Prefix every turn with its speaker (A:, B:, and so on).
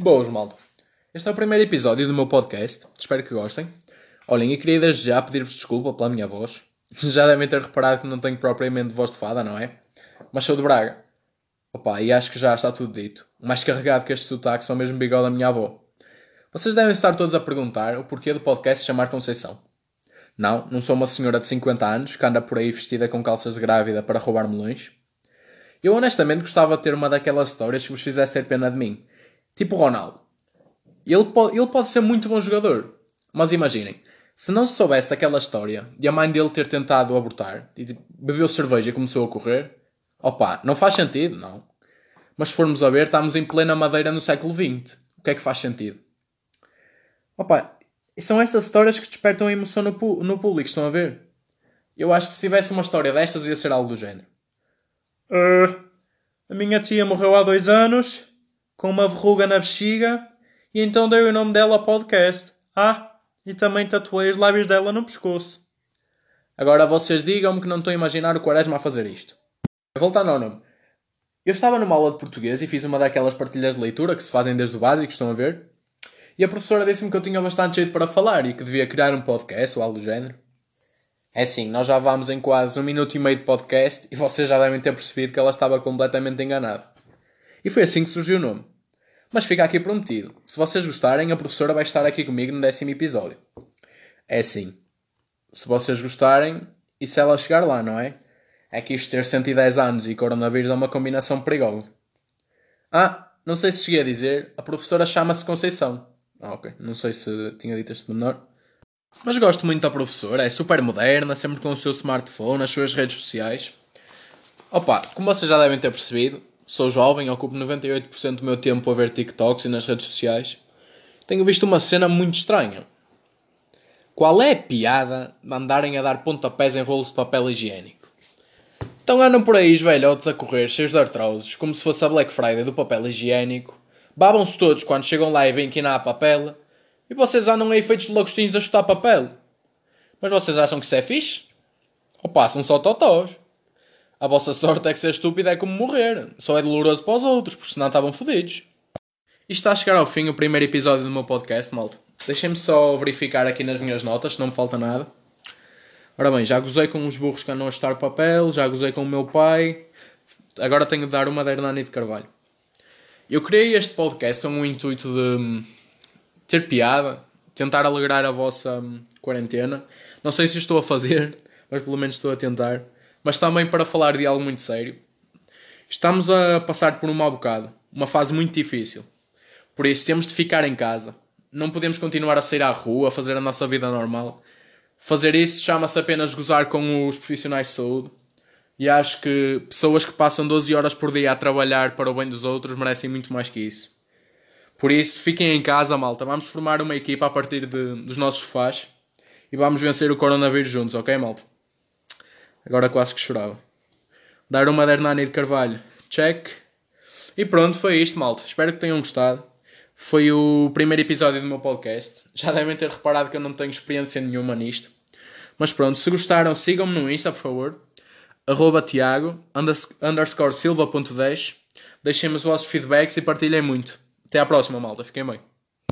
A: Boas, malta. Este é o primeiro episódio do meu podcast. Espero que gostem. Olhem, eu queria desde já pedir-vos desculpa pela minha voz. Já devem ter reparado que não tenho propriamente voz de fada, não é? Mas sou de Braga. Opa, e acho que já está tudo dito. Mais carregado que este sotaque são mesmo bigode da minha avó. Vocês devem estar todos a perguntar o porquê do podcast chamar Conceição. Não, não sou uma senhora de 50 anos que anda por aí vestida com calças de grávida para roubar melões. Eu honestamente gostava de ter uma daquelas histórias que vos fizesse ter pena de mim. Tipo o Ronaldo. Ele pode, ele pode ser muito bom jogador. Mas imaginem, se não se soubesse daquela história e a mãe dele ter tentado abortar e tipo, bebeu cerveja e começou a correr, opa, não faz sentido, não. Mas se formos a ver, estamos em plena madeira no século XX. O que é que faz sentido? Opa, são estas histórias que despertam a emoção no, no público, estão a ver? Eu acho que se tivesse uma história destas ia ser algo do género. Uh, a minha tia morreu há dois anos, com uma verruga na bexiga, e então dei o nome dela ao podcast. Ah, e também tatuei os lábios dela no pescoço. Agora vocês digam-me que não estou a imaginar o Quaresma a fazer isto. Voltando ao nome. Eu estava numa aula de português e fiz uma daquelas partilhas de leitura que se fazem desde o básico, estão a ver? E a professora disse-me que eu tinha bastante jeito para falar e que devia criar um podcast ou algo do género. É assim, nós já vamos em quase um minuto e meio de podcast e vocês já devem ter percebido que ela estava completamente enganada. E foi assim que surgiu o nome. Mas fica aqui prometido. Se vocês gostarem, a professora vai estar aqui comigo no décimo episódio. É assim. Se vocês gostarem, e se ela chegar lá, não é? É que isto ter 110 anos e coronavírus é uma combinação perigosa. Ah, não sei se cheguei a dizer, a professora chama-se Conceição. Ah, ok. Não sei se tinha dito este menor. Mas gosto muito da professora, é super moderna, sempre com o seu smartphone, as suas redes sociais. Opa, como vocês já devem ter percebido, Sou jovem, ocupo 98% do meu tempo a ver TikToks e nas redes sociais. Tenho visto uma cena muito estranha. Qual é a piada de andarem a dar pontapés em rolos de papel higiênico? Então andam por aí os velhotes a correr, cheios de artroses, como se fosse a Black Friday do papel higiênico. Babam-se todos quando chegam lá e vêm que não há papel. E vocês andam aí feitos de lagostinhos a chutar papel. Mas vocês acham que isso é fixe? Ou passam só totós? A vossa sorte é que ser estúpido é como morrer. Só é doloroso para os outros, porque senão estavam fodidos. E está a chegar ao fim o primeiro episódio do meu podcast, malta. Deixem-me só verificar aqui nas minhas notas, se não me falta nada. Ora bem, já gozei com os burros que andam a estar papel, já gozei com o meu pai. Agora tenho de dar uma da Hernani de Carvalho. Eu criei este podcast com o intuito de hum, ter piada, tentar alegrar a vossa hum, quarentena. Não sei se estou a fazer, mas pelo menos estou a tentar mas também para falar de algo muito sério. Estamos a passar por um mau bocado, uma fase muito difícil. Por isso temos de ficar em casa. Não podemos continuar a sair à rua, a fazer a nossa vida normal. Fazer isso chama-se apenas gozar com os profissionais de saúde. E acho que pessoas que passam 12 horas por dia a trabalhar para o bem dos outros merecem muito mais que isso. Por isso, fiquem em casa, malta. Vamos formar uma equipa a partir de, dos nossos sofás e vamos vencer o coronavírus juntos, ok, malta? Agora quase que chorava. Dar uma de Hernani de Carvalho. Check. E pronto, foi isto, malta. Espero que tenham gostado. Foi o primeiro episódio do meu podcast. Já devem ter reparado que eu não tenho experiência nenhuma nisto. Mas pronto, se gostaram, sigam-me no Insta, por favor. Arroba Tiago, underscore silva.10. Deixem-me os vossos feedbacks e partilhem muito. Até à próxima, malta. Fiquem bem.